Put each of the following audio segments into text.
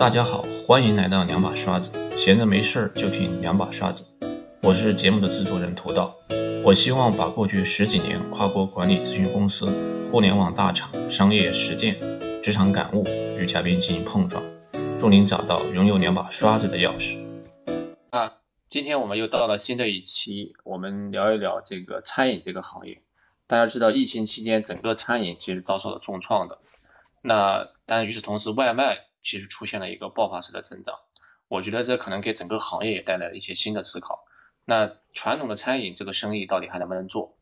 大家好，欢迎来到两把刷子，闲着没事儿就听两把刷子。我是节目的制作人涂道，我希望把过去十几年跨国管理咨询公司、互联网大厂、商业实践、职场感悟与嘉宾进行碰撞，祝您找到拥有两把刷子的钥匙。啊，今天我们又到了新的一期，我们聊一聊这个餐饮这个行业。大家知道，疫情期间整个餐饮其实遭受了重创的。那但与此同时，外卖其实出现了一个爆发式的增长。我觉得这可能给整个行业也带来了一些新的思考。那传统的餐饮这个生意到底还能不能做？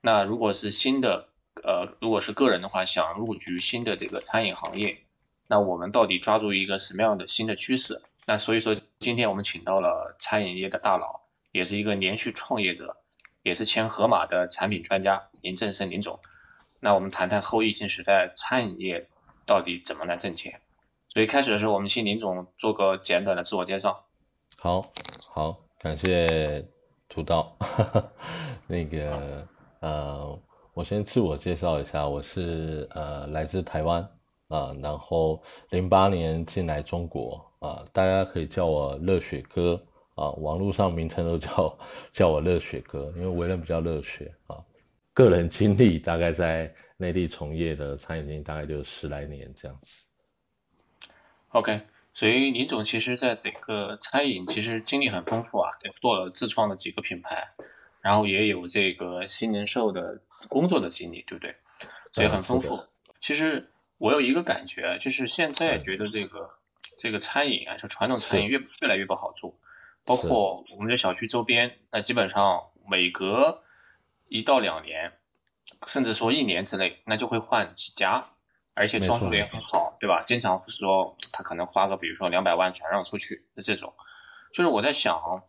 那如果是新的，呃，如果是个人的话，想入局新的这个餐饮行业，那我们到底抓住一个什么样的新的趋势？那所以说，今天我们请到了餐饮业的大佬，也是一个连续创业者，也是前盒马的产品专家林正生林总。那我们谈谈后疫情时代餐饮业。到底怎么来挣钱？所以开始的时候，我们请林总做个简短的自我介绍。好，好，感谢土道。那个，呃，我先自我介绍一下，我是呃来自台湾啊，然后零八年进来中国啊，大家可以叫我热血哥啊，网络上名称都叫叫我热血哥，因为为人比较热血啊。个人经历大概在。内地从业的餐饮经大概就十来年这样子。OK，所以林总其实在整个餐饮其实经历很丰富啊，做了自创的几个品牌，然后也有这个新零售的工作的经历，对不对？所以很丰富。其实我有一个感觉，就是现在觉得这个这个餐饮啊，就传统餐饮越越来越不好做，包括我们的小区周边，那基本上每隔一到两年。甚至说一年之内，那就会换几家，而且装修的也很好，对吧？经常说他可能花个比如说两百万转让出去的这种，就是我在想，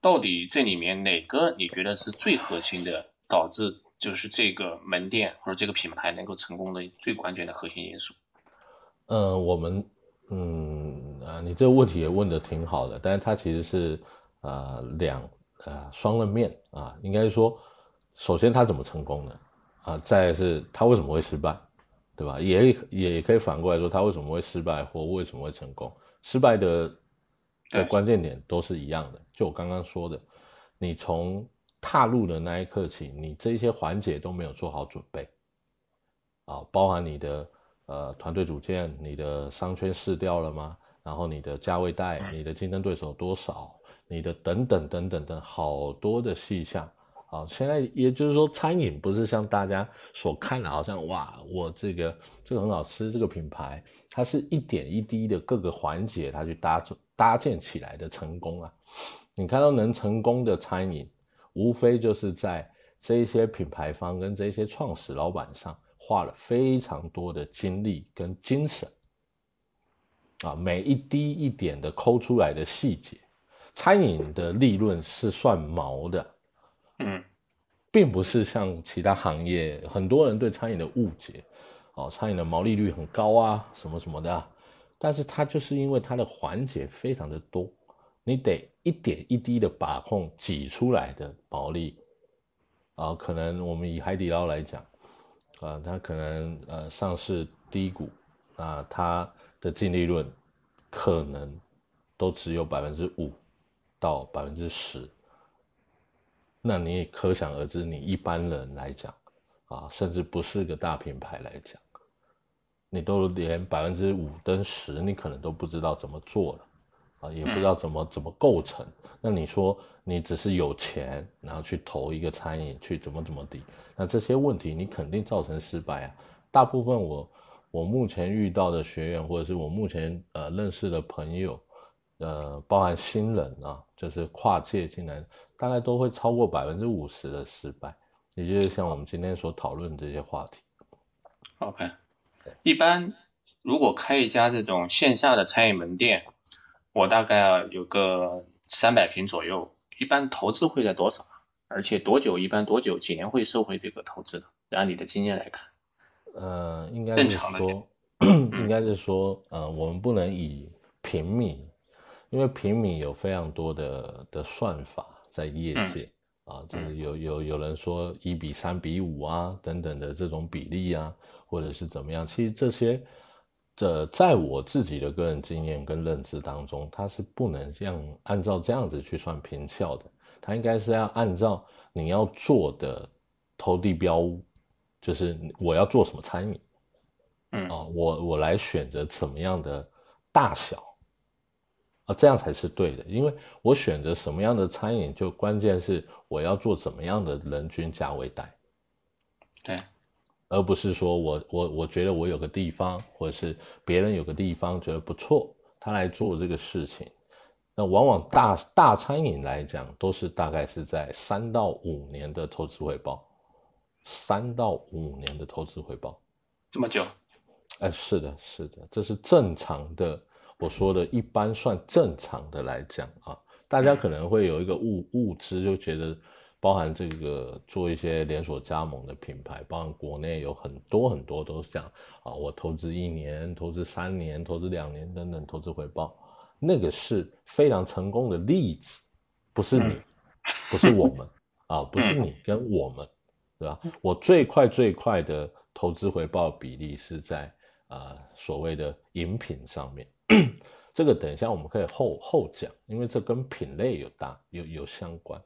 到底这里面哪个你觉得是最核心的，导致就是这个门店或者这个品牌能够成功的最关键的核心因素？呃，我们嗯啊，你这个问题也问的挺好的，但是它其实是呃两呃双刃面啊，应该说，首先它怎么成功的？啊，再是它为什么会失败，对吧？也也可以反过来说，他为什么会失败或为什么会成功？失败的的关键点都是一样的，就我刚刚说的，你从踏入的那一刻起，你这些环节都没有做好准备，啊，包含你的呃团队组建，你的商圈试掉了吗？然后你的价位带，你的竞争对手多少，你的等等等等等好多的细项。啊，现在也就是说，餐饮不是像大家所看的，好像哇，我这个这个很好吃，这个品牌，它是一点一滴的各个环节，它去搭搭建起来的成功啊。你看到能成功的餐饮，无非就是在这些品牌方跟这些创始老板上花了非常多的精力跟精神啊，每一滴一点的抠出来的细节，餐饮的利润是算毛的。嗯，并不是像其他行业，很多人对餐饮的误解，哦，餐饮的毛利率很高啊，什么什么的，啊。但是它就是因为它的环节非常的多，你得一点一滴的把控挤出来的毛利，啊，可能我们以海底捞来讲，啊，它可能呃上市低谷，啊，它的净利润可能都只有百分之五到百分之十。那你也可想而知，你一般人来讲，啊，甚至不是个大品牌来讲，你都连百分之五跟十，你可能都不知道怎么做了，啊，也不知道怎么怎么构成。那你说你只是有钱，然后去投一个餐饮，去怎么怎么地，那这些问题你肯定造成失败啊。大部分我我目前遇到的学员，或者是我目前呃认识的朋友，呃，包含新人啊，就是跨界进来。大概都会超过百分之五十的失败，也就是像我们今天所讨论这些话题。OK，一般如果开一家这种线下的餐饮门店，我大概有个三百平左右，一般投资会在多少？而且多久？一般多久？几年会收回这个投资的？按你的经验来看，呃，应该是说，应该是说，呃，我们不能以平米，因为平米有非常多的的算法。在业界啊，就是有有有人说一比三比五啊等等的这种比例啊，或者是怎么样，其实这些这在我自己的个人经验跟认知当中，它是不能这样按照这样子去算平效的，它应该是要按照你要做的投递标物，就是我要做什么餐饮，嗯。啊，我我来选择怎么样的大小，啊，这样才是对的，因为我选择什么样的餐饮，就关键是我要做怎么样的人均价位带。对，而不是说我我我觉得我有个地方，或者是别人有个地方觉得不错，他来做这个事情。那往往大大餐饮来讲，都是大概是在三到五年的投资回报，三到五年的投资回报，这么久？哎，是的，是的，这是正常的。我说的一般算正常的来讲啊，大家可能会有一个误误知，就觉得。包含这个做一些连锁加盟的品牌，包含国内有很多很多都是这样啊，我投资一年、投资三年、投资两年等等，投资回报，那个是非常成功的例子，不是你，不是我们 啊，不是你跟我们，对吧？我最快最快的投资回报比例是在啊所谓的饮品上面，这个等一下我们可以后后讲，因为这跟品类有大有有相关。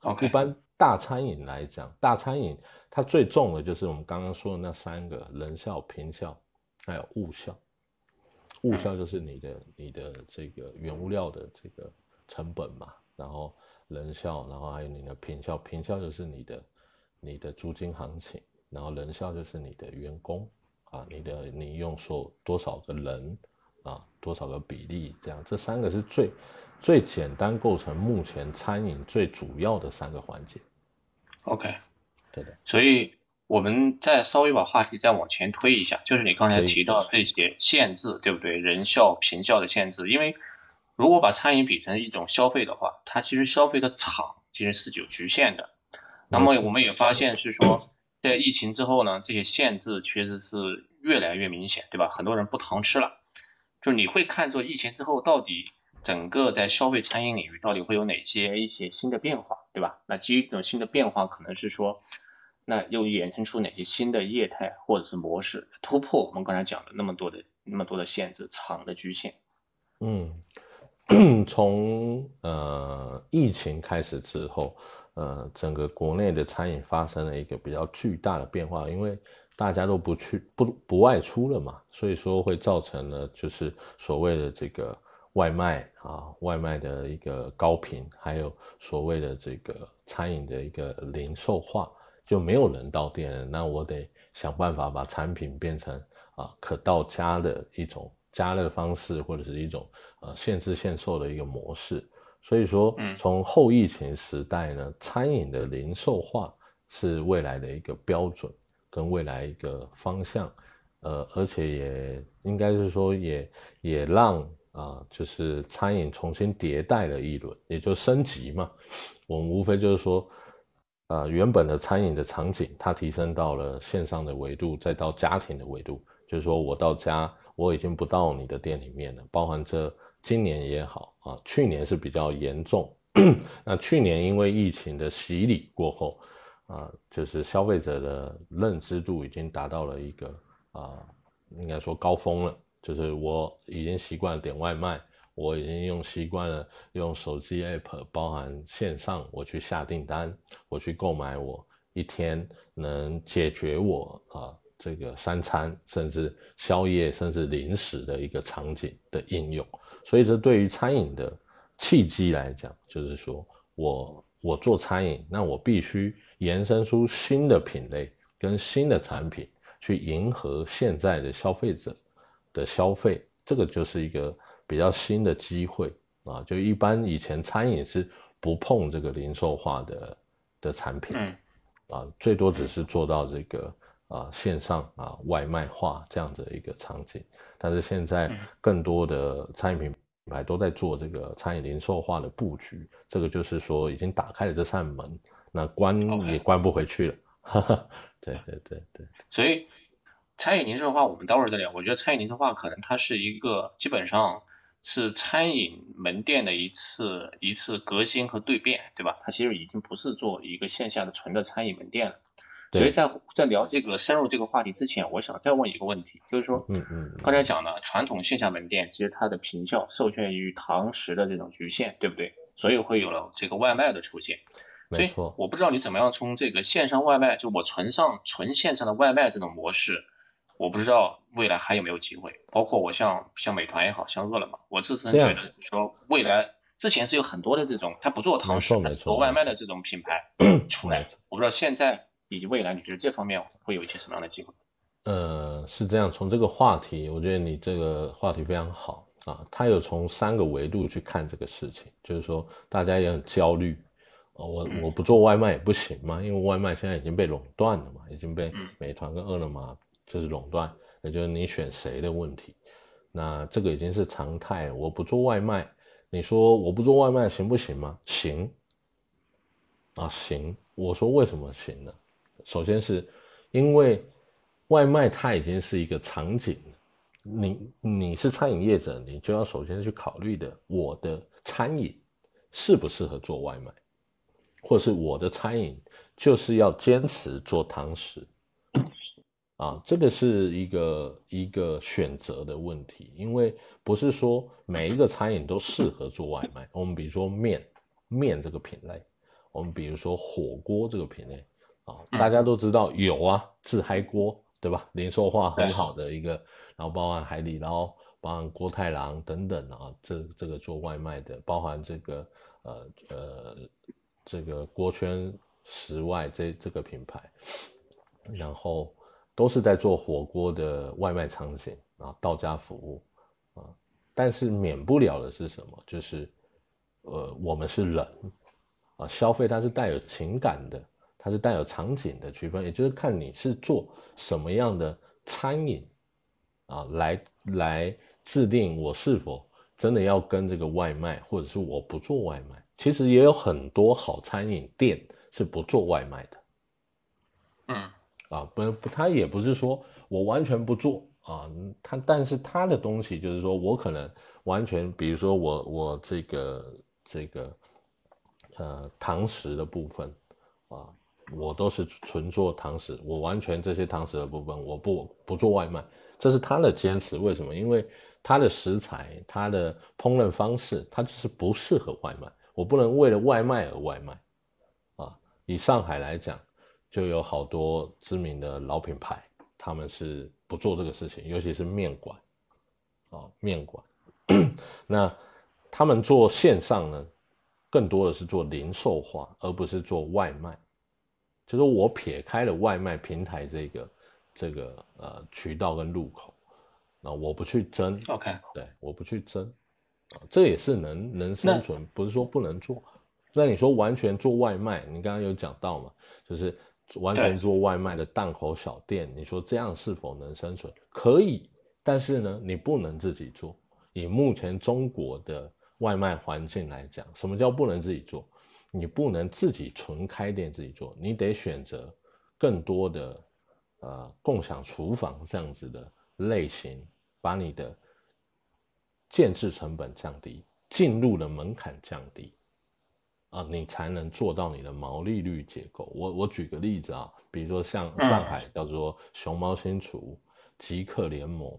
啊，一般大餐饮来讲，大餐饮它最重的就是我们刚刚说的那三个人效、平效，还有物效。物效就是你的你的这个原物料的这个成本嘛，然后人效，然后还有你的平效，平效就是你的你的租金行情，然后人效就是你的员工啊，你的你用所多少个人啊，多少个比例这样，这三个是最。最简单构成目前餐饮最主要的三个环节。OK，对的。所以我们再稍微把话题再往前推一下，就是你刚才提到这些限制，对不对？人效、平效的限制。因为如果把餐饮比成一种消费的话，它其实消费的场其实是有局限的。那么我们也发现是说，在疫情之后呢，这些限制确实是越来越明显，对吧？很多人不堂吃了。就你会看作疫情之后到底。整个在消费餐饮领域到底会有哪些一些新的变化，对吧？那基于这种新的变化，可能是说，那又衍生出哪些新的业态或者是模式突破我们刚才讲的那么多的那么多的限制场的局限？嗯，从呃疫情开始之后，呃，整个国内的餐饮发生了一个比较巨大的变化，因为大家都不去不不外出了嘛，所以说会造成了就是所谓的这个。外卖啊，外卖的一个高频，还有所谓的这个餐饮的一个零售化，就没有人到店，那我得想办法把产品变成啊可到家的一种加热方式，或者是一种呃限制限售的一个模式。所以说，从后疫情时代呢，餐饮的零售化是未来的一个标准跟未来一个方向，呃，而且也应该是说也也让。啊，就是餐饮重新迭代了一轮，也就升级嘛。我们无非就是说，呃，原本的餐饮的场景，它提升到了线上的维度，再到家庭的维度。就是说我到家，我已经不到你的店里面了。包含这今年也好啊，去年是比较严重。那去年因为疫情的洗礼过后，啊，就是消费者的认知度已经达到了一个啊，应该说高峰了。就是我已经习惯了点外卖，我已经用习惯了用手机 app，包含线上我去下订单，我去购买我一天能解决我啊这个三餐，甚至宵夜，甚至零食的一个场景的应用。所以这对于餐饮的契机来讲，就是说我我做餐饮，那我必须延伸出新的品类跟新的产品，去迎合现在的消费者。的消费，这个就是一个比较新的机会啊！就一般以前餐饮是不碰这个零售化的的产品，啊，最多只是做到这个啊线上啊外卖化这样的一个场景。但是现在更多的餐饮品牌都在做这个餐饮零售化的布局，这个就是说已经打开了这扇门，那关也关不回去了。对对对对，所以。餐饮零售化，我们待会儿再聊。我觉得餐饮零售化可能它是一个基本上是餐饮门店的一次一次革新和蜕变，对吧？它其实已经不是做一个线下的纯的餐饮门店了。所以在在聊这个深入这个话题之前，我想再问一个问题，就是说，嗯嗯，刚才讲了传统线下门店其实它的平效受限于堂食的这种局限，对不对？所以会有了这个外卖的出现。没错。我不知道你怎么样从这个线上外卖，就我纯上纯线上的外卖这种模式，我不知道未来还有没有机会。包括我像像美团也好像饿了么，我自身觉得说未来。之前是有很多的这种，他不做堂食，他做外卖的这种品牌出来。我不知道现在以及未来，你觉得这方面会有一些什么样的机会？呃，是这样，从这个话题，我觉得你这个话题非常好啊。他有从三个维度去看这个事情，就是说大家也很焦虑我我不做外卖也不行嘛，因为外卖现在已经被垄断了嘛，已经被美团跟饿了么就是垄断，也就是你选谁的问题。那这个已经是常态，我不做外卖。你说我不做外卖行不行吗？行，啊行。我说为什么行呢？首先是因为外卖它已经是一个场景。你你是餐饮业者，你就要首先去考虑的，我的餐饮适不适合做外卖，或是我的餐饮就是要坚持做堂食。啊，这个是一个一个选择的问题，因为不是说每一个餐饮都适合做外卖。我们比如说面面这个品类，我们比如说火锅这个品类，啊，大家都知道有啊，自嗨锅，对吧？零售化很好的一个，然后包含海底捞，包含郭太郎等等啊，这这个做外卖的，包含这个呃呃这个锅圈十外这这个品牌，然后。都是在做火锅的外卖场景啊，到家服务啊，但是免不了的是什么？就是，呃，我们是人啊，消费它是带有情感的，它是带有场景的区分，也就是看你是做什么样的餐饮啊，来来制定我是否真的要跟这个外卖，或者是我不做外卖。其实也有很多好餐饮店是不做外卖的，嗯。啊，不不，他也不是说我完全不做啊，他但是他的东西就是说我可能完全，比如说我我这个这个呃堂食的部分啊，我都是纯做堂食，我完全这些堂食的部分我不不做外卖，这是他的坚持。为什么？因为他的食材、他的烹饪方式，他就是不适合外卖，我不能为了外卖而外卖啊。以上海来讲。就有好多知名的老品牌，他们是不做这个事情，尤其是面馆，啊，面馆，那他们做线上呢，更多的是做零售化，而不是做外卖。就是我撇开了外卖平台这个这个呃渠道跟入口，那我不去争，OK，对，我不去争，啊，这也是能能生存，不是说不能做。那你说完全做外卖，你刚刚有讲到嘛，就是。完全做外卖的档口小店，你说这样是否能生存？可以，但是呢，你不能自己做。以目前中国的外卖环境来讲，什么叫不能自己做？你不能自己纯开店自己做，你得选择更多的呃共享厨房这样子的类型，把你的建制成本降低，进入的门槛降低。啊，你才能做到你的毛利率结构。我我举个例子啊，比如说像上海叫做熊猫新厨、极客联盟，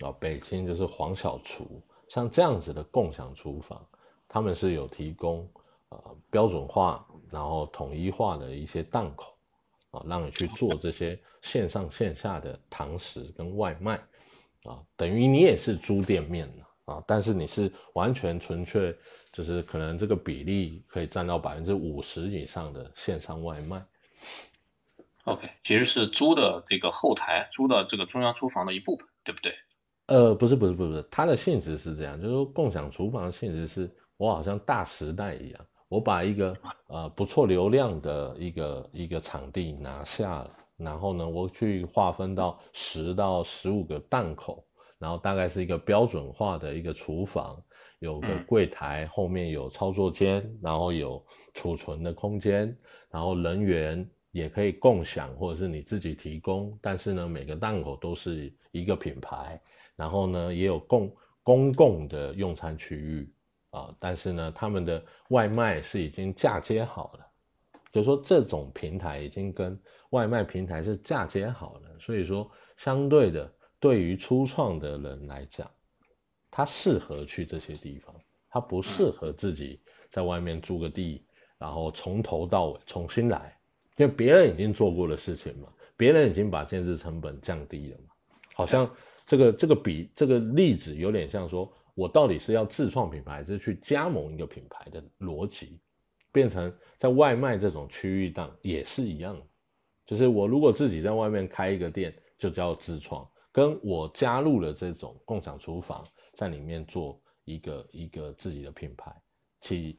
啊，北京就是黄小厨，像这样子的共享厨房，他们是有提供呃标准化然后统一化的一些档口，啊，让你去做这些线上线下的堂食跟外卖，啊，等于你也是租店面了。啊，但是你是完全纯粹，就是可能这个比例可以占到百分之五十以上的线上外卖。OK，其实是租的这个后台，租的这个中央厨房的一部分，对不对？呃，不是，不是，不是，它的性质是这样，就是说共享厨房的性质是，我好像大时代一样，我把一个呃不错流量的一个一个场地拿下了，然后呢，我去划分到十到十五个档口。然后大概是一个标准化的一个厨房，有个柜台，后面有操作间，然后有储存的空间，然后人员也可以共享或者是你自己提供。但是呢，每个档口都是一个品牌，然后呢也有共公共的用餐区域啊。但是呢，他们的外卖是已经嫁接好了，就是说这种平台已经跟外卖平台是嫁接好了，所以说相对的，对于初创的人来讲，他适合去这些地方，他不适合自己在外面租个地，然后从头到尾重新来，因为别人已经做过的事情嘛，别人已经把建设成本降低了嘛，好像这个这个比这个例子有点像说，我到底是要自创品牌，还是去加盟一个品牌的逻辑，变成在外卖这种区域档也是一样。的。就是我如果自己在外面开一个店，就叫自创，跟我加入了这种共享厨房，在里面做一个一个自己的品牌，其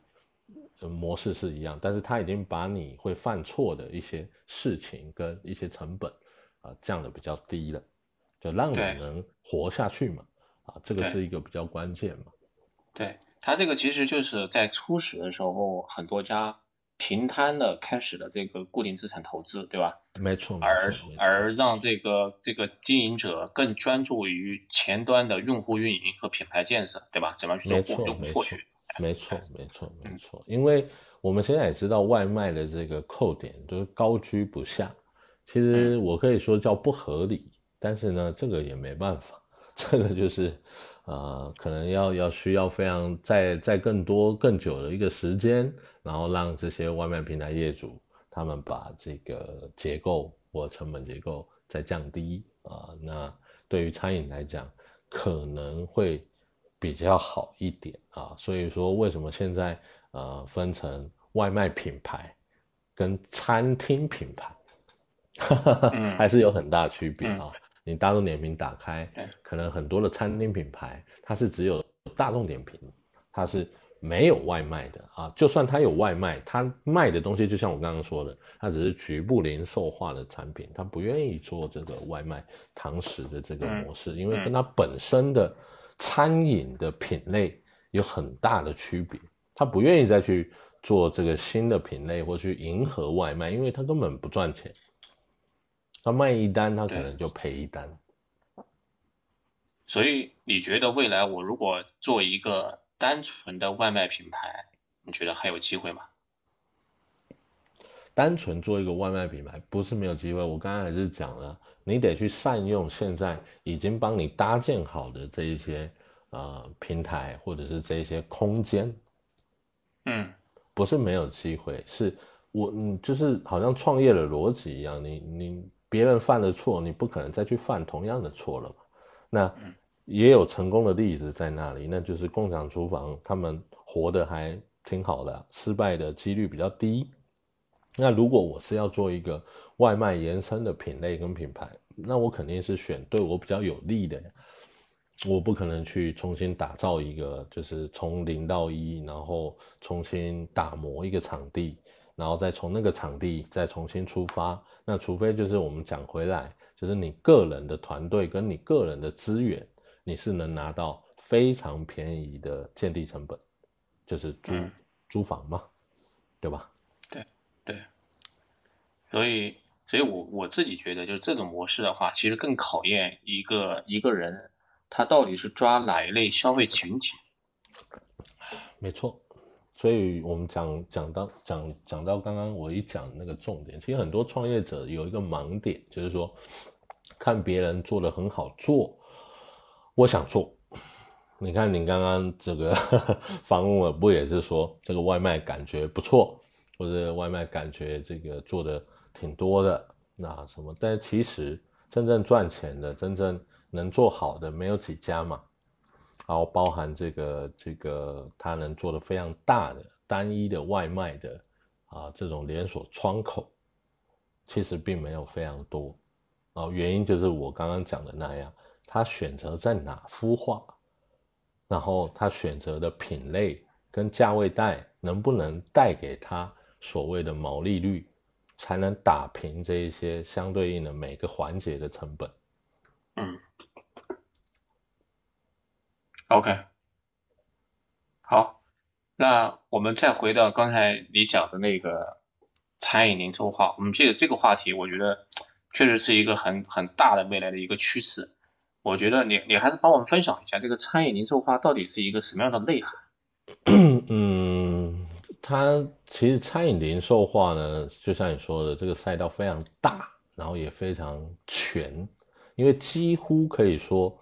模式是一样，但是他已经把你会犯错的一些事情跟一些成本啊降的比较低了，就让你能活下去嘛，啊，这个是一个比较关键嘛。对它这个其实就是在初始的时候，很多家。平摊的开始的这个固定资产投资，对吧？没错。而而让这个这个经营者更专注于前端的用户运营和品牌建设，对吧？怎么去做用户获取？没错，没错，没错。因为我们现在也知道外卖的这个扣点都是高居不下，其实我可以说叫不合理，但是呢，这个也没办法，这个就是。呃，可能要要需要非常在在更多更久的一个时间，然后让这些外卖平台业主他们把这个结构或成本结构再降低啊，那对于餐饮来讲可能会比较好一点啊。所以说，为什么现在呃分成外卖品牌跟餐厅品牌，还是有很大区别啊。你大众点评打开，可能很多的餐厅品牌，它是只有大众点评，它是没有外卖的啊。就算它有外卖，它卖的东西就像我刚刚说的，它只是局部零售化的产品，它不愿意做这个外卖堂食的这个模式，因为跟它本身的餐饮的品类有很大的区别，它不愿意再去做这个新的品类或去迎合外卖，因为它根本不赚钱。他卖一单，他可能就赔一单。所以你觉得未来我如果做一个单纯的外卖品牌，你觉得还有机会吗？单纯做一个外卖品牌不是没有机会。我刚才还是讲了，你得去善用现在已经帮你搭建好的这一些呃平台或者是这一些空间。嗯，不是没有机会，是我嗯，就是好像创业的逻辑一样，你你。别人犯了错，你不可能再去犯同样的错了嘛？那也有成功的例子在那里，那就是共享厨房，他们活得还挺好的，失败的几率比较低。那如果我是要做一个外卖延伸的品类跟品牌，那我肯定是选对我比较有利的，我不可能去重新打造一个，就是从零到一，然后重新打磨一个场地。然后再从那个场地再重新出发，那除非就是我们讲回来，就是你个人的团队跟你个人的资源，你是能拿到非常便宜的建地成本，就是租租房嘛，对吧？对对，所以所以我我自己觉得，就是这种模式的话，其实更考验一个一个人他到底是抓哪一类消费群体。没错。所以我们讲讲到讲讲到刚刚我一讲那个重点，其实很多创业者有一个盲点，就是说看别人做的很好做，我想做。你看你刚刚这个 访问我不也是说这个外卖感觉不错，或者外卖感觉这个做的挺多的，那什么？但其实真正赚钱的、真正能做好的没有几家嘛。然后包含这个这个，他能做的非常大的单一的外卖的啊，这种连锁窗口，其实并没有非常多啊。原因就是我刚刚讲的那样，他选择在哪孵化，然后他选择的品类跟价位带能不能带给他所谓的毛利率，才能打平这一些相对应的每个环节的成本。嗯。OK，好，那我们再回到刚才你讲的那个餐饮零售化，我们这个这个话题，我觉得确实是一个很很大的未来的一个趋势。我觉得你你还是帮我们分享一下这个餐饮零售化到底是一个什么样的内涵？嗯，它其实餐饮零售化呢，就像你说的，这个赛道非常大，然后也非常全，因为几乎可以说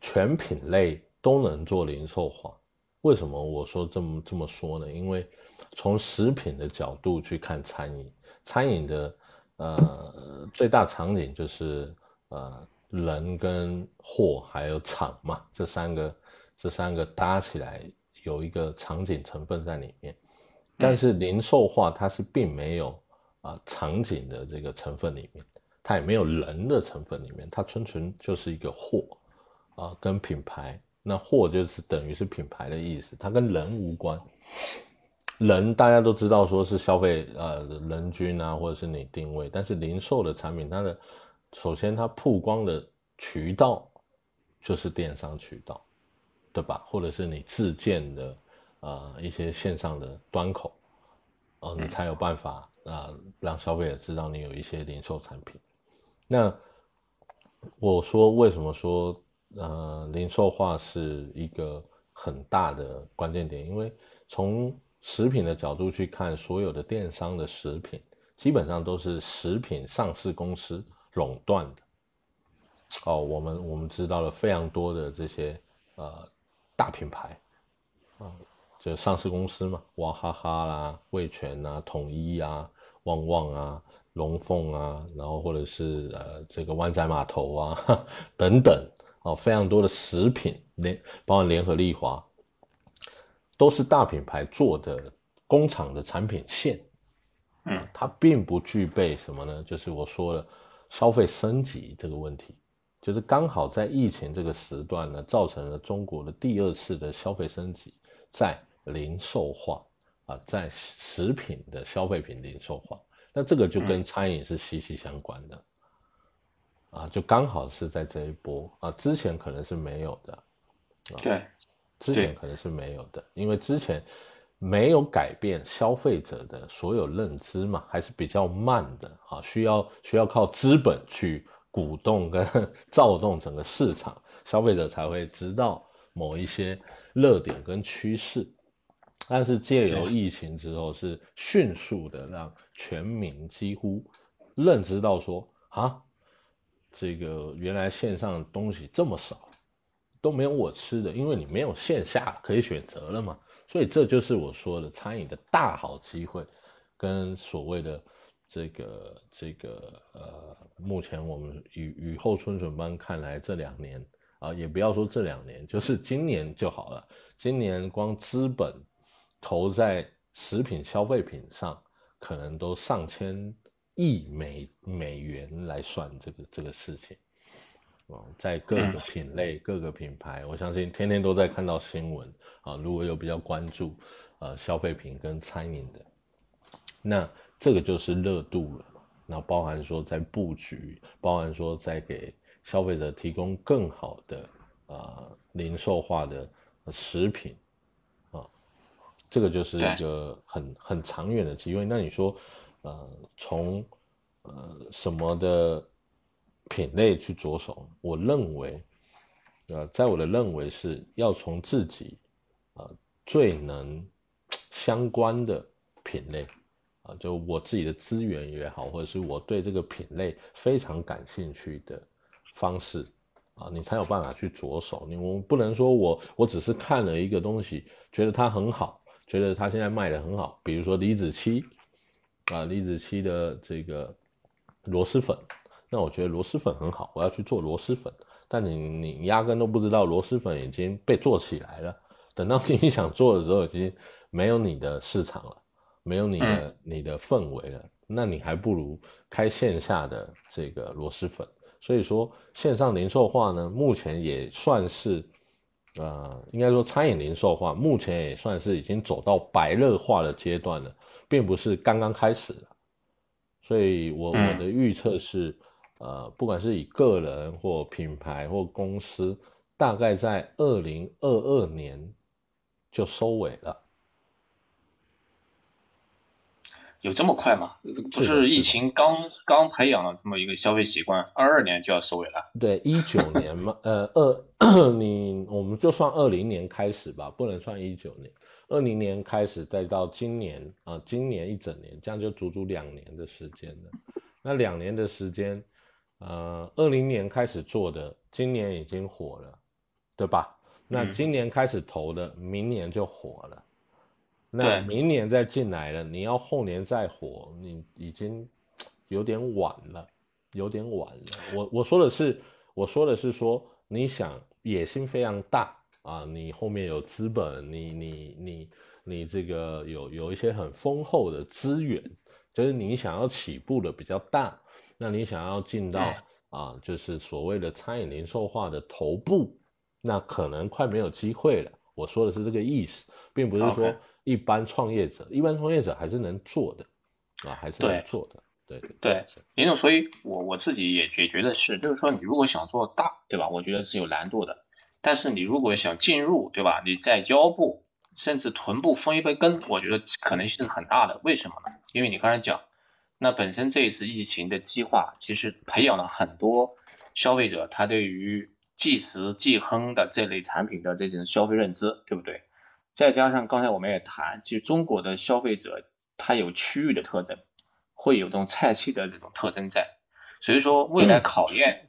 全品类都能做零售化。为什么我说这么这么说呢？因为从食品的角度去看餐饮，餐饮的呃最大场景就是呃人跟货还有厂嘛，这三个这三个搭起来有一个场景成分在里面。但是零售化它是并没有啊场景的这个成分里面，它也没有人的成分里面，它纯纯就是一个货啊跟品牌，那货就是等于是品牌的意思，它跟人无关。人大家都知道说是消费呃人均啊，或者是你定位，但是零售的产品它的首先它曝光的渠道就是电商渠道，对吧？或者是你自建的。呃，一些线上的端口，呃，你才有办法啊，让消费者知道你有一些零售产品。那我说为什么说呃，零售化是一个很大的关键点？因为从食品的角度去看，所有的电商的食品基本上都是食品上市公司垄断的。哦，我们我们知道了非常多的这些呃大品牌啊。就上市公司嘛，娃哈哈啦、味全啊、统一啊、旺旺啊、龙凤啊，然后或者是呃这个湾仔码头啊 等等哦，非常多的食品联，包括联合利华，都是大品牌做的工厂的产品线，嗯，它并不具备什么呢？就是我说的消费升级这个问题，就是刚好在疫情这个时段呢，造成了中国的第二次的消费升级，在。零售化啊，在食品的消费品零售化，那这个就跟餐饮是息息相关的啊，就刚好是在这一波啊，之前可能是没有的，对，之前可能是没有的，因为之前没有改变消费者的所有认知嘛，还是比较慢的啊，需要需要靠资本去鼓动跟 躁动整个市场，消费者才会知道某一些热点跟趋势。但是借由疫情之后，是迅速的让全民几乎认知到说啊，这个原来线上东西这么少，都没有我吃的，因为你没有线下可以选择了嘛。所以这就是我说的餐饮的大好机会，跟所谓的这个这个呃，目前我们雨雨后春笋般看来这两年啊，也不要说这两年，就是今年就好了。今年光资本。投在食品消费品上，可能都上千亿美美元来算这个这个事情，哦，在各个品类、各个品牌，我相信天天都在看到新闻啊。如果有比较关注呃消费品跟餐饮的，那这个就是热度了。那包含说在布局，包含说在给消费者提供更好的呃零售化的食品啊。这个就是一个很很长远的机会。那你说，呃，从呃什么的品类去着手？我认为，呃，在我的认为是要从自己呃最能相关的品类啊，就我自己的资源也好，或者是我对这个品类非常感兴趣的方式啊，你才有办法去着手。你我不能说我我只是看了一个东西，觉得它很好。觉得它现在卖的很好，比如说李子柒，啊，李子柒的这个螺蛳粉，那我觉得螺蛳粉很好，我要去做螺蛳粉。但你你压根都不知道螺蛳粉已经被做起来了，等到你想做的时候，已经没有你的市场了，没有你的你的氛围了，那你还不如开线下的这个螺蛳粉。所以说线上零售化呢，目前也算是。呃，应该说餐饮零售化目前也算是已经走到白热化的阶段了，并不是刚刚开始所以我我的预测是，呃，不管是以个人或品牌或公司，大概在二零二二年就收尾了。有这么快吗？不是疫情刚刚培养了这么一个消费习惯，二二年就要收尾了。对，一九 年嘛，呃，二 你我们就算二零年开始吧，不能算一九年，二零年开始再到今年啊，今年一整年，这样就足足两年的时间了。那两年的时间，呃，二零年开始做的，今年已经火了，对吧？那今年开始投的，明年就火了。那明年再进来了，你要后年再火，你已经有点晚了，有点晚了。我我说的是，我说的是说，你想野心非常大啊，你后面有资本，你你你你这个有有一些很丰厚的资源，就是你想要起步的比较大，那你想要进到啊，就是所谓的餐饮零售化的头部，那可能快没有机会了。我说的是这个意思，并不是说。一般创业者，一般创业者还是能做的，啊，还是能做的，对对对。林总，所以我我自己也也觉得是，就是说你如果想做大，对吧？我觉得是有难度的。但是你如果想进入，对吧？你在腰部甚至臀部分一杯羹，我觉得可能性是很大的。为什么呢？因为你刚才讲，那本身这一次疫情的激化，其实培养了很多消费者，他对于即食即亨的这类产品的这种消费认知，对不对？再加上刚才我们也谈，其实中国的消费者他有区域的特征，会有这种菜系的这种特征在，所以说未来考验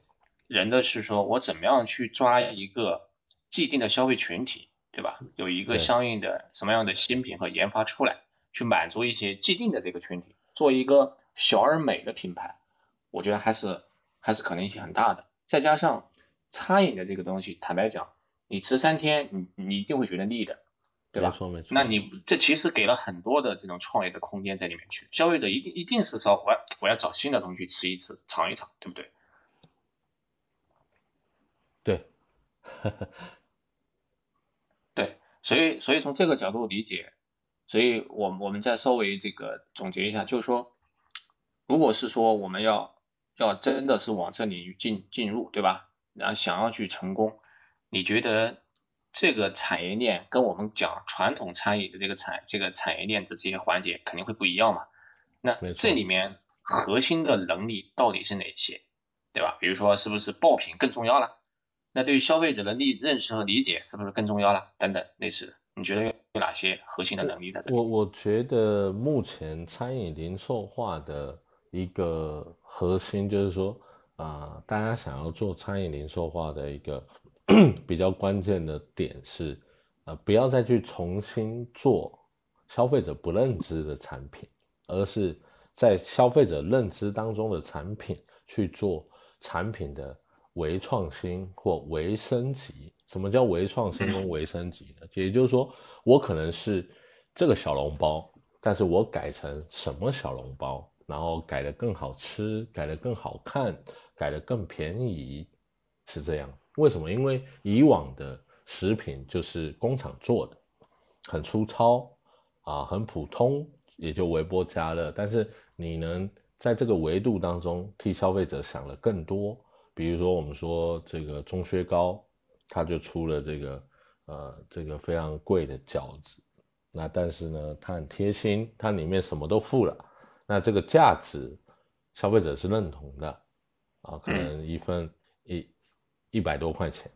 人的是说我怎么样去抓一个既定的消费群体，对吧？有一个相应的什么样的新品和研发出来，去满足一些既定的这个群体，做一个小而美的品牌，我觉得还是还是可能性很大的。再加上餐饮的这个东西，坦白讲，你吃三天，你你一定会觉得腻的。对吧？那你这其实给了很多的这种创业的空间在里面去，消费者一定一定是说，我要我要找新的东西去吃一吃，尝一尝，对不对？对，对，所以所以从这个角度理解，所以我我们再稍微这个总结一下，就是说，如果是说我们要要真的是往这里进进入，对吧？然后想要去成功，你觉得？这个产业链跟我们讲传统餐饮的这个产这个产业链的这些环节肯定会不一样嘛？那这里面核心的能力到底是哪些，对吧？比如说是不是爆品更重要了？那对于消费者的理认识和理解是不是更重要了？等等类似的，你觉得有哪些核心的能力在这里？我我觉得目前餐饮零售化的一个核心就是说啊，大家想要做餐饮零售化的一个。比较关键的点是，呃，不要再去重新做消费者不认知的产品，而是在消费者认知当中的产品去做产品的微创新或微升级。什么叫微创新跟微升级呢？也就是说，我可能是这个小笼包，但是我改成什么小笼包，然后改得更好吃，改得更好看，改得更便宜，是这样。为什么？因为以往的食品就是工厂做的，很粗糙啊，很普通，也就微波加热。但是你能在这个维度当中替消费者想了更多，比如说我们说这个钟薛高，它就出了这个呃这个非常贵的饺子，那但是呢，它很贴心，它里面什么都附了，那这个价值消费者是认同的啊，可能一份一。一百多块钱，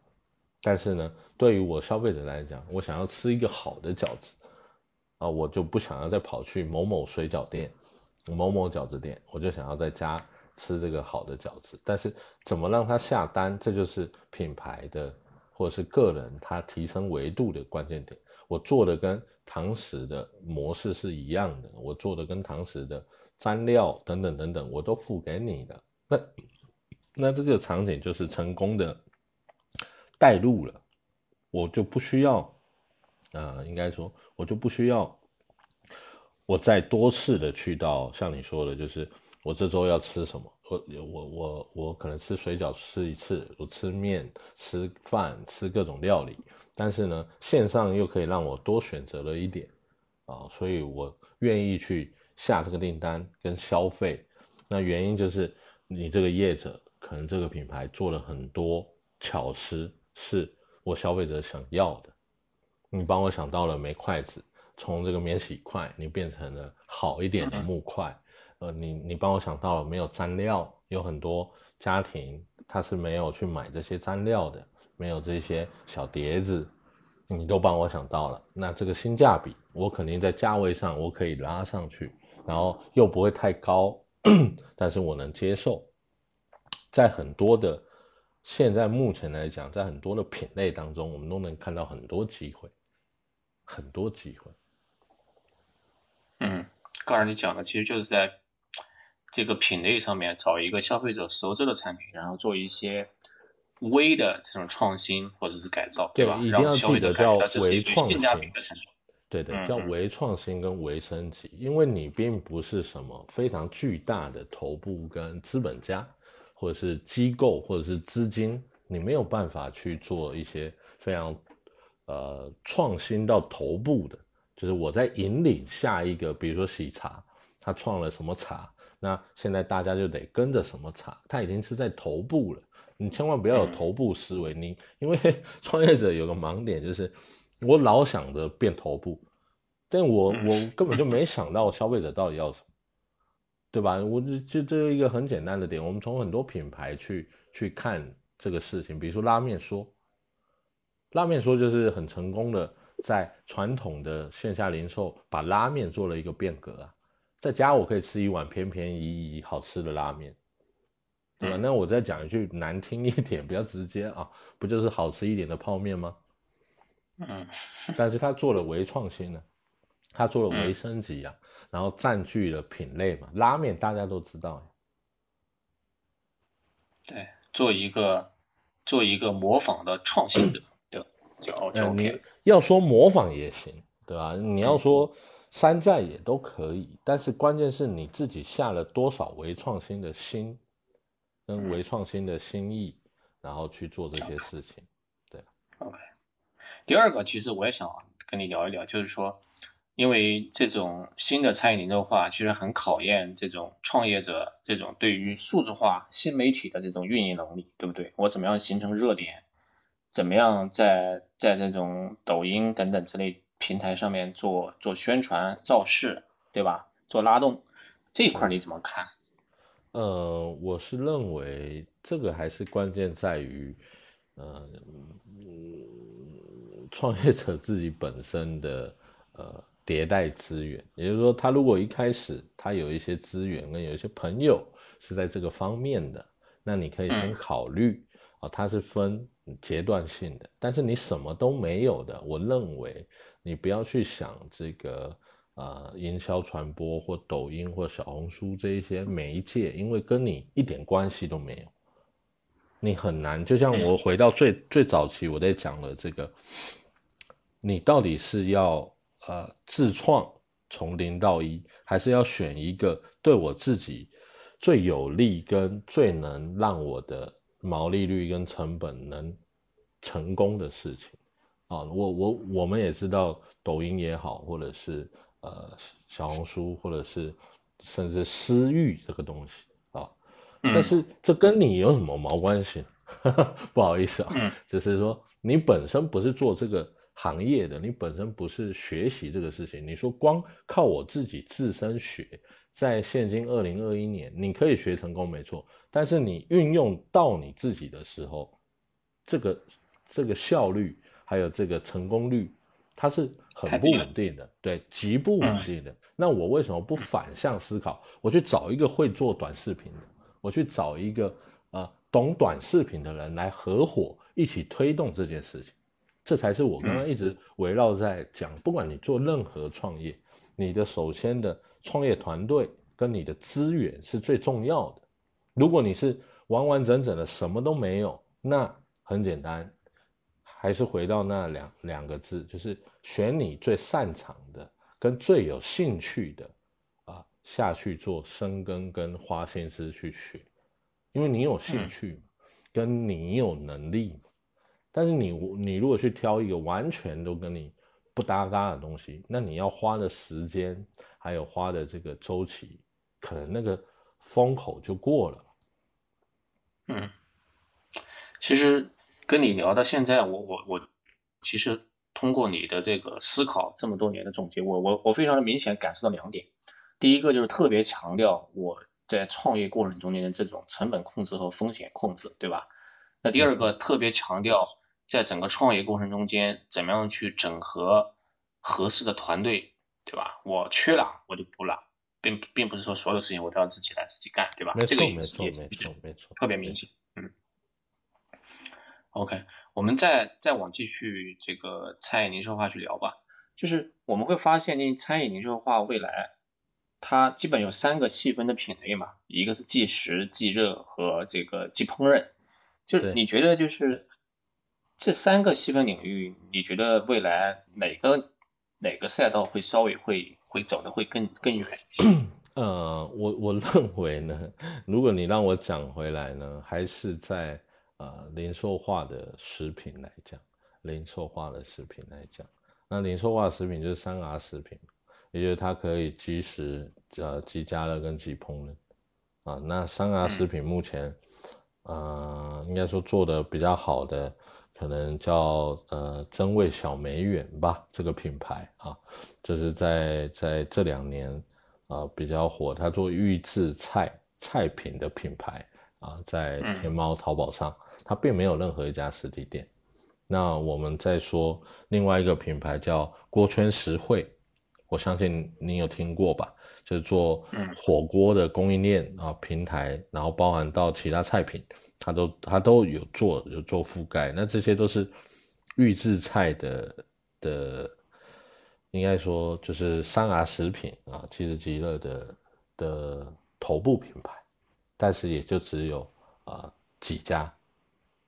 但是呢，对于我消费者来讲，我想要吃一个好的饺子，啊，我就不想要再跑去某某水饺店、某某饺子店，我就想要在家吃这个好的饺子。但是怎么让他下单，这就是品牌的或者是个人他提升维度的关键点。我做的跟堂食的模式是一样的，我做的跟堂食的蘸料等等等等，我都付给你的。那那这个场景就是成功的。带路了，我就不需要，呃，应该说，我就不需要，我再多次的去到像你说的，就是我这周要吃什么，我我我我可能吃水饺吃一次，我吃面吃饭吃各种料理，但是呢，线上又可以让我多选择了一点啊，所以我愿意去下这个订单跟消费，那原因就是你这个业者可能这个品牌做了很多巧思。是我消费者想要的，你帮我想到了没筷子，从这个免洗筷，你变成了好一点的木筷。呃，你你帮我想到了没有蘸料，有很多家庭他是没有去买这些蘸料的，没有这些小碟子，你都帮我想到了。那这个性价比，我肯定在价位上我可以拉上去，然后又不会太高，但是我能接受。在很多的现在目前来讲，在很多的品类当中，我们都能看到很多机会，很多机会。嗯，刚才你讲的其实就是在。这个品类上面找一个消费者熟知的产品，然后做一些微的这种创新或者是改造，对吧？一定要记得叫微创新。对的，叫微创新跟微升级，因为你并不是什么非常巨大的头部跟资本家，或者是机构或者是资金，你没有办法去做一些非常呃创新到头部的。就是我在引领下一个，比如说喜茶，他创了什么茶？那现在大家就得跟着什么茶，他已经是在头部了。你千万不要有头部思维，你因为 创业者有个盲点就是，我老想着变头部，但我我根本就没想到消费者到底要什么，对吧？我就就这一个很简单的点，我们从很多品牌去去看这个事情，比如说拉面说，拉面说就是很成功的在传统的线下零售把拉面做了一个变革啊。在家我可以吃一碗便便宜宜好吃的拉面，对吧？那我再讲一句难听一点，比较直接啊，不就是好吃一点的泡面吗？嗯，但是他做了微创新呢，他做了微升级啊，然后占据了品类嘛，拉面大家都知道，对，做一个做一个模仿的创新者，对吧？就 OK，要说模仿也行，对吧？你要说。山寨也都可以，但是关键是你自己下了多少微创新的心，跟微创新的心意，然后去做这些事情。对，OK。第二个，其实我也想跟你聊一聊，就是说，因为这种新的餐饮零售化，其实很考验这种创业者这种对于数字化新媒体的这种运营能力，对不对？我怎么样形成热点？怎么样在在这种抖音等等之类？平台上面做做宣传造势，对吧？做拉动这一块你怎么看？呃，我是认为这个还是关键在于，呃，创业者自己本身的呃迭代资源。也就是说，他如果一开始他有一些资源跟有一些朋友是在这个方面的，那你可以先考虑啊，它是分阶段性的。但是你什么都没有的，我认为。你不要去想这个呃营销传播或抖音或小红书这一些媒介，因为跟你一点关系都没有，你很难。就像我回到最最早期我在讲的这个，你到底是要呃自创从零到一，还是要选一个对我自己最有利跟最能让我的毛利率跟成本能成功的事情？啊，我我我们也知道抖音也好，或者是呃小红书，或者是甚至私域这个东西啊，但是这跟你有什么毛关系？不好意思啊，就是说你本身不是做这个行业的，你本身不是学习这个事情。你说光靠我自己自身学，在现今二零二一年，你可以学成功没错，但是你运用到你自己的时候，这个这个效率。还有这个成功率，它是很不稳定的，对，极不稳定的。那我为什么不反向思考？我去找一个会做短视频的，我去找一个呃懂短视频的人来合伙一起推动这件事情。这才是我刚刚一直围绕在讲，不管你做任何创业，你的首先的创业团队跟你的资源是最重要的。如果你是完完整整的什么都没有，那很简单。还是回到那两两个字，就是选你最擅长的、跟最有兴趣的啊，下去做深耕跟花心思去学，因为你有兴趣，跟你有能力。但是你你如果去挑一个完全都跟你不搭嘎的东西，那你要花的时间还有花的这个周期，可能那个风口就过了。嗯，其实。跟你聊到现在，我我我其实通过你的这个思考这么多年的总结，我我我非常的明显感受到两点。第一个就是特别强调我在创业过程中间的这种成本控制和风险控制，对吧？那第二个特别强调在整个创业过程中间怎么样去整合合适的团队，对吧？我缺了我就补了，并并不是说所有事情我都要自己来自己干，对吧？没错没错没错没错，特别明显。嗯。OK，我们再再往继续这个餐饮零售化去聊吧。就是我们会发现，那餐饮零售化未来。它基本有三个细分的品类嘛，一个是即食、即热和这个即烹饪。就是你觉得就是这三个细分领域，你觉得未来哪个哪个赛道会稍微会会走的会更更远？呃，我我认为呢，如果你让我讲回来呢，还是在呃零售化的食品来讲，零售化的食品来讲，那零售化食品就是三 R 食品。也就是它可以即时、呃即加热跟即烹饪啊。那三 R 食品目前，呃，应该说做的比较好的，可能叫呃真味小梅园吧，这个品牌啊，就是在在这两年啊比较火。它做预制菜菜品的品牌啊，在天猫、淘宝上，它并没有任何一家实体店。那我们再说另外一个品牌叫锅圈实惠。我相信你有听过吧？就是做火锅的供应链啊平台，然后包含到其他菜品，它都它都有做有做覆盖。那这些都是预制菜的的，应该说就是三 R 食品啊，其实极乐的的头部品牌，但是也就只有啊几家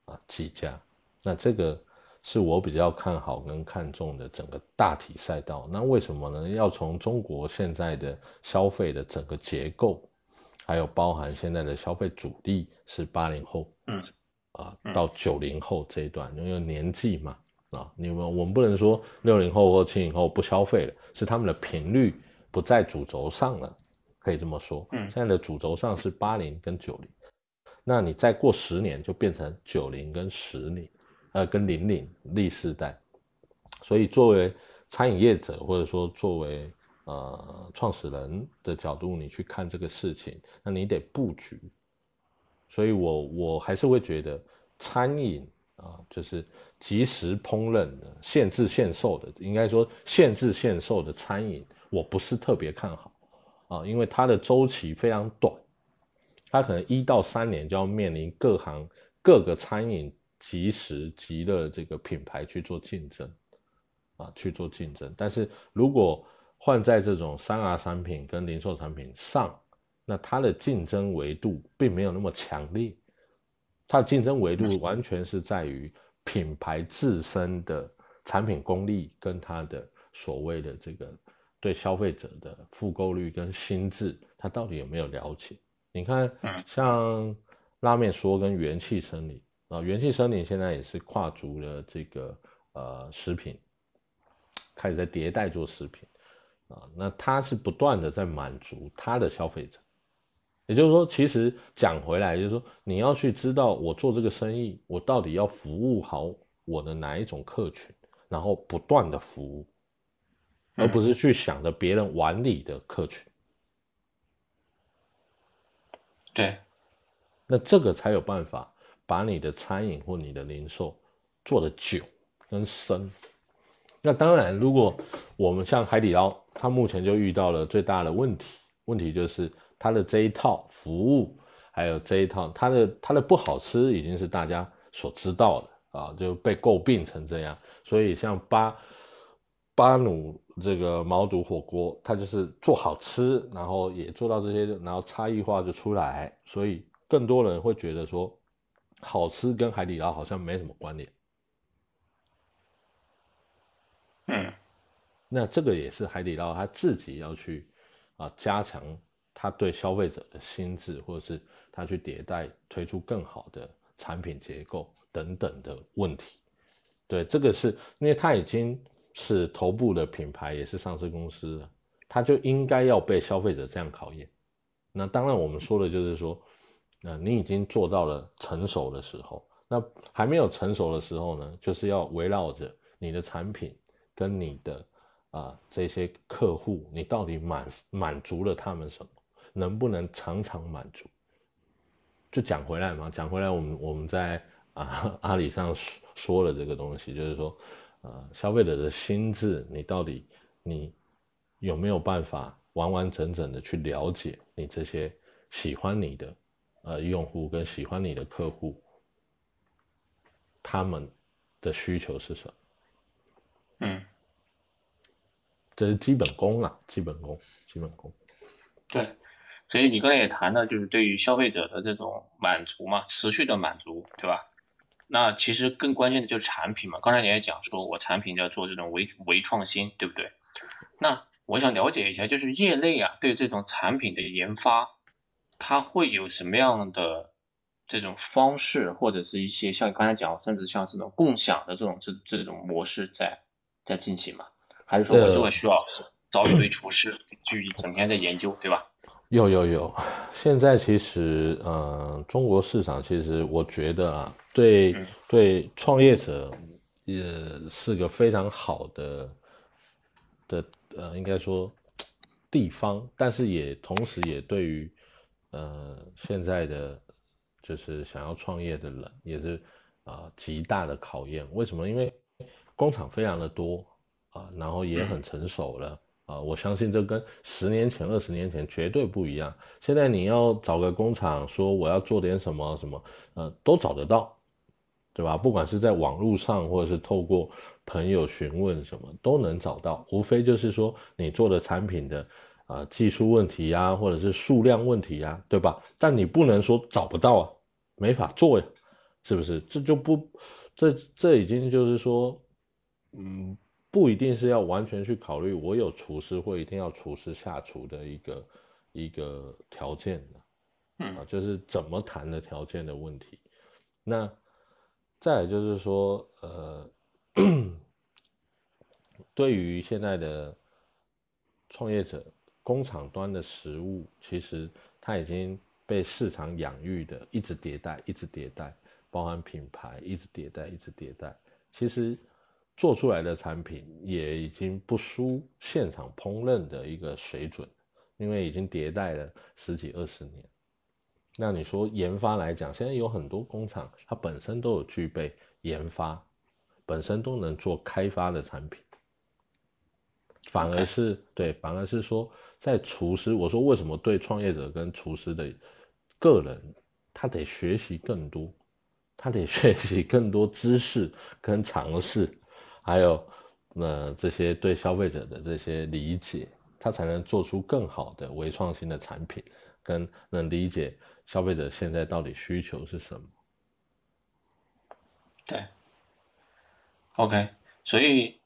啊几家。那这个。是我比较看好跟看重的整个大体赛道。那为什么呢？要从中国现在的消费的整个结构，还有包含现在的消费主力是八零后，嗯，啊，到九零后这一段，因为年纪嘛，啊，你们我们不能说六零后或七零后不消费了，是他们的频率不在主轴上了，可以这么说。嗯，现在的主轴上是八零跟九零，那你再过十年就变成九零跟十零。呃，跟零零历世代，所以作为餐饮业者，或者说作为呃创始人的角度，你去看这个事情，那你得布局。所以我我还是会觉得餐饮啊，就是即时烹饪的、限制限售的，应该说限制限售的餐饮，我不是特别看好啊，因为它的周期非常短，它可能一到三年就要面临各行各个餐饮。即时即乐这个品牌去做竞争，啊，去做竞争。但是如果换在这种三 R 产品跟零售产品上，那它的竞争维度并没有那么强烈，它的竞争维度完全是在于品牌自身的产品功力跟它的所谓的这个对消费者的复购率跟心智，它到底有没有了解？你看，像拉面说跟元气森林。啊，元气森林现在也是跨足了这个呃食品，开始在迭代做食品啊，那它是不断的在满足它的消费者，也就是说，其实讲回来就是说，你要去知道我做这个生意，我到底要服务好我的哪一种客群，然后不断的服务，而不是去想着别人碗里的客群。对，那这个才有办法。把你的餐饮或你的零售做的久跟深，那当然，如果我们像海底捞，它目前就遇到了最大的问题，问题就是它的这一套服务，还有这一套它的它的不好吃，已经是大家所知道的啊，就被诟病成这样。所以像巴巴努这个毛肚火锅，它就是做好吃，然后也做到这些，然后差异化就出来，所以更多人会觉得说。好吃跟海底捞好像没什么关联，嗯，那这个也是海底捞他自己要去啊加强他对消费者的心智，或者是他去迭代推出更好的产品结构等等的问题。对，这个是因为他已经是头部的品牌，也是上市公司了，他就应该要被消费者这样考验。那当然，我们说的就是说。那你已经做到了成熟的时候，那还没有成熟的时候呢，就是要围绕着你的产品跟你的啊这些客户，你到底满满足了他们什么？能不能常常满足？就讲回来嘛，讲回来，我们我们在啊阿里上说了这个东西，就是说，呃，消费者的心智，你到底你有没有办法完完整整的去了解你这些喜欢你的呃用户跟喜欢你的客户，他们的需求是什么？嗯，这是基本功啊，基本功，基本功。对。所以你刚才也谈了，就是对于消费者的这种满足嘛，持续的满足，对吧？那其实更关键的就是产品嘛。刚才你也讲说，我产品要做这种微微创新，对不对？那我想了解一下，就是业内啊，对这种产品的研发，它会有什么样的这种方式，或者是一些像刚才讲，甚至像这种共享的这种这这种模式在在进行嘛？还是说我这个需要找一堆厨师去整天在研究，对吧？有有有，现在其实，呃，中国市场其实我觉得啊，对对，创业者也是个非常好的的，呃，应该说地方，但是也同时也对于，呃，现在的就是想要创业的人也是啊极大的考验。为什么？因为工厂非常的多啊，然后也很成熟了。啊，我相信这跟十年前、二十年前绝对不一样。现在你要找个工厂，说我要做点什么什么，呃，都找得到，对吧？不管是在网络上，或者是透过朋友询问什么，都能找到。无非就是说你做的产品的啊技术问题呀，或者是数量问题呀，对吧？但你不能说找不到啊，没法做呀，是不是？这就不，这这已经就是说，嗯。不一定是要完全去考虑我有厨师或一定要厨师下厨的一个一个条件的，嗯啊，就是怎么谈的条件的问题。那再来就是说，呃，对于现在的创业者，工厂端的食物其实它已经被市场养育的，一直迭代，一直迭代，包含品牌一直迭代，一直迭代，其实。做出来的产品也已经不输现场烹饪的一个水准，因为已经迭代了十几二十年。那你说研发来讲，现在有很多工厂，它本身都有具备研发，本身都能做开发的产品。反而是对，反而是说在厨师，我说为什么对创业者跟厨师的个人，他得学习更多，他得学习更多知识跟尝试。还有，呃，这些对消费者的这些理解，他才能做出更好的微创新的产品，跟能理解消费者现在到底需求是什么。对，OK，所以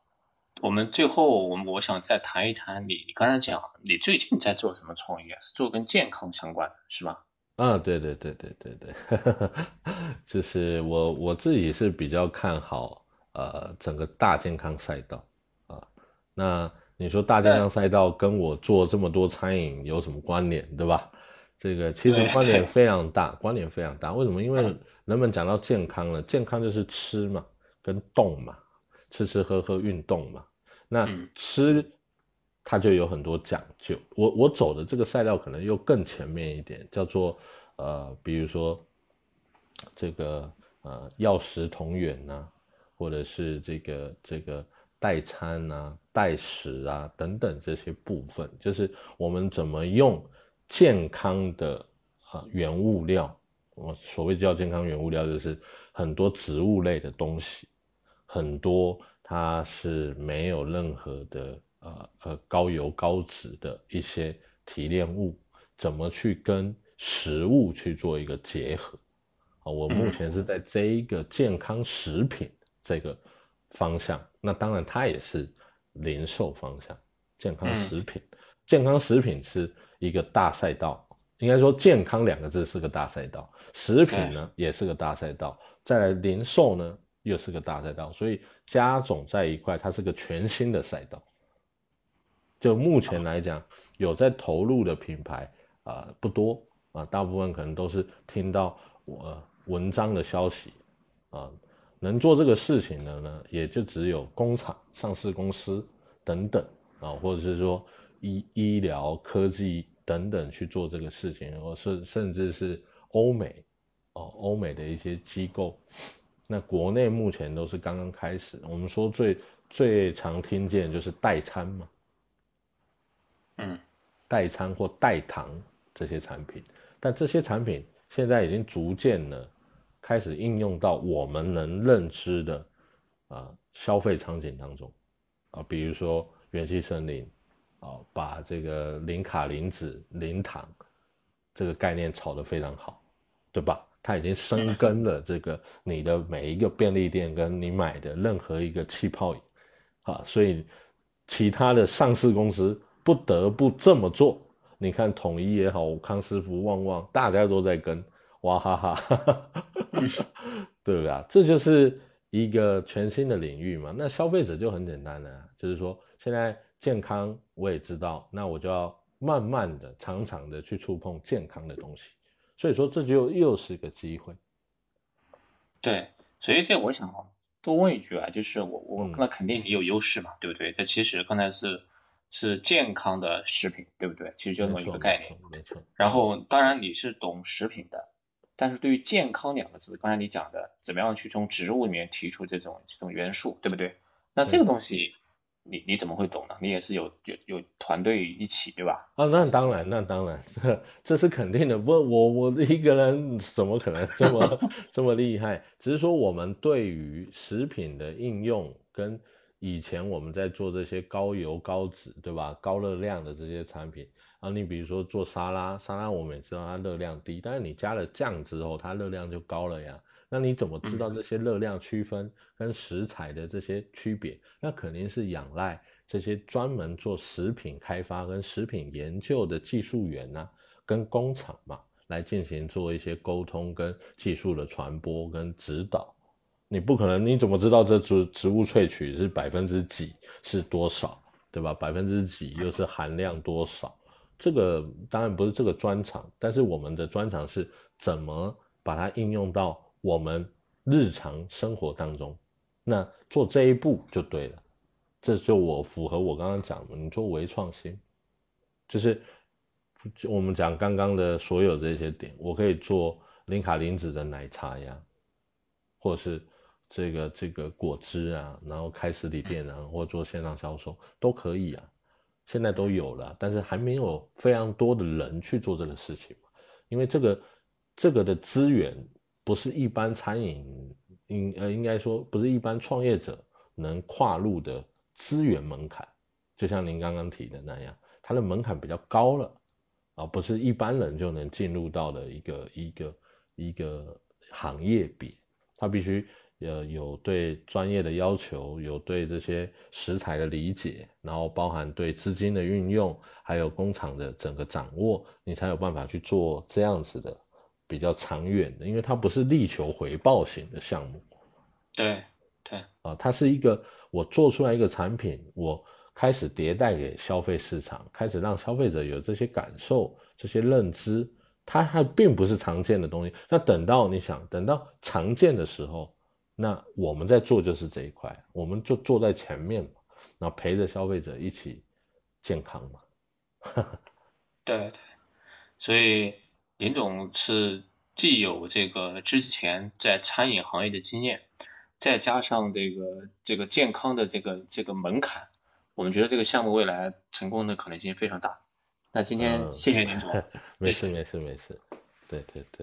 我们最后，我我想再谈一谈你，你刚才讲你最近在做什么创业，是做跟健康相关的，是吧？啊，对对对对对对，就是我我自己是比较看好。呃，整个大健康赛道啊，那你说大健康赛道跟我做这么多餐饮有什么关联，对吧？这个其实关联非常大，关联非常大。为什么？因为人们讲到健康了，健康就是吃嘛，跟动嘛，吃吃喝喝运动嘛。那吃它就有很多讲究。我我走的这个赛道可能又更前面一点，叫做呃，比如说这个呃药食同源呐。或者是这个这个代餐啊、代食啊等等这些部分，就是我们怎么用健康的啊原物料。我所谓叫健康原物料，就是很多植物类的东西，很多它是没有任何的呃呃高油高脂的一些提炼物，怎么去跟食物去做一个结合？啊，我目前是在这一个健康食品。这个方向，那当然它也是零售方向，健康食品，健康食品是一个大赛道，应该说健康两个字是个大赛道，食品呢也是个大赛道，再来零售呢又是个大赛道，所以加总在一块，它是个全新的赛道。就目前来讲，有在投入的品牌啊不多啊，大部分可能都是听到我文章的消息啊。能做这个事情的呢，也就只有工厂、上市公司等等啊，或者是说医医疗科技等等去做这个事情，或甚甚至是欧美哦，欧美的一些机构。那国内目前都是刚刚开始。我们说最最常听见就是代餐嘛，嗯，代餐或代糖这些产品，但这些产品现在已经逐渐呢开始应用到我们能认知的啊消费场景当中啊，比如说元气森林啊，把这个零卡零脂零糖这个概念炒得非常好，对吧？它已经生根了，这个你的每一个便利店跟你买的任何一个气泡饮，啊，所以其他的上市公司不得不这么做。你看统一也好，康师傅、旺旺，大家都在跟，哇哈哈，对不 对啊？这就是一个全新的领域嘛。那消费者就很简单了，就是说现在健康我也知道，那我就要慢慢的、常常的去触碰健康的东西。所以说这就又是个机会，对，所以这我想多问一句啊，就是我我那肯定你有优势嘛，对不对？这其实刚才是是健康的食品，对不对？其实就这么一个概念，没错。然后当然你是懂食品的，但是对于健康两个字，刚才你讲的怎么样去从植物里面提出这种这种元素，对不对？那这个东西。你你怎么会懂呢？你也是有有有团队一起对吧？啊，那当然，那当然，这是肯定的。不，我我一个人怎么可能这么 这么厉害？只是说我们对于食品的应用，跟以前我们在做这些高油高脂对吧、高热量的这些产品啊，你比如说做沙拉，沙拉我们也知道它热量低，但是你加了酱之后，它热量就高了呀。那你怎么知道这些热量区分跟食材的这些区别？那肯定是仰赖这些专门做食品开发跟食品研究的技术员呐，跟工厂嘛，来进行做一些沟通跟技术的传播跟指导。你不可能，你怎么知道这植植物萃取是百分之几是多少，对吧？百分之几又是含量多少？这个当然不是这个专长，但是我们的专长是怎么把它应用到。我们日常生活当中，那做这一步就对了，这就我符合我刚刚讲的，你做微创新，就是我们讲刚刚的所有这些点，我可以做零卡零脂的奶茶呀，或者是这个这个果汁啊，然后开实体店啊，或做线上销售都可以啊，现在都有了，但是还没有非常多的人去做这个事情嘛，因为这个这个的资源。不是一般餐饮，应呃应该说不是一般创业者能跨入的资源门槛，就像您刚刚提的那样，它的门槛比较高了，啊，不是一般人就能进入到的一个一个一个行业比，它必须呃有对专业的要求，有对这些食材的理解，然后包含对资金的运用，还有工厂的整个掌握，你才有办法去做这样子的。比较长远的，因为它不是力求回报型的项目。对对啊，它是一个我做出来一个产品，我开始迭代给消费市场，开始让消费者有这些感受、这些认知，它还并不是常见的东西。那等到你想等到常见的时候，那我们在做就是这一块，我们就坐在前面嘛，然后陪着消费者一起健康嘛。对对，所以。林总是既有这个之前在餐饮行业的经验，再加上这个这个健康的这个这个门槛，我们觉得这个项目未来成功的可能性非常大。那今天谢谢林总，没事没事没事，对对对。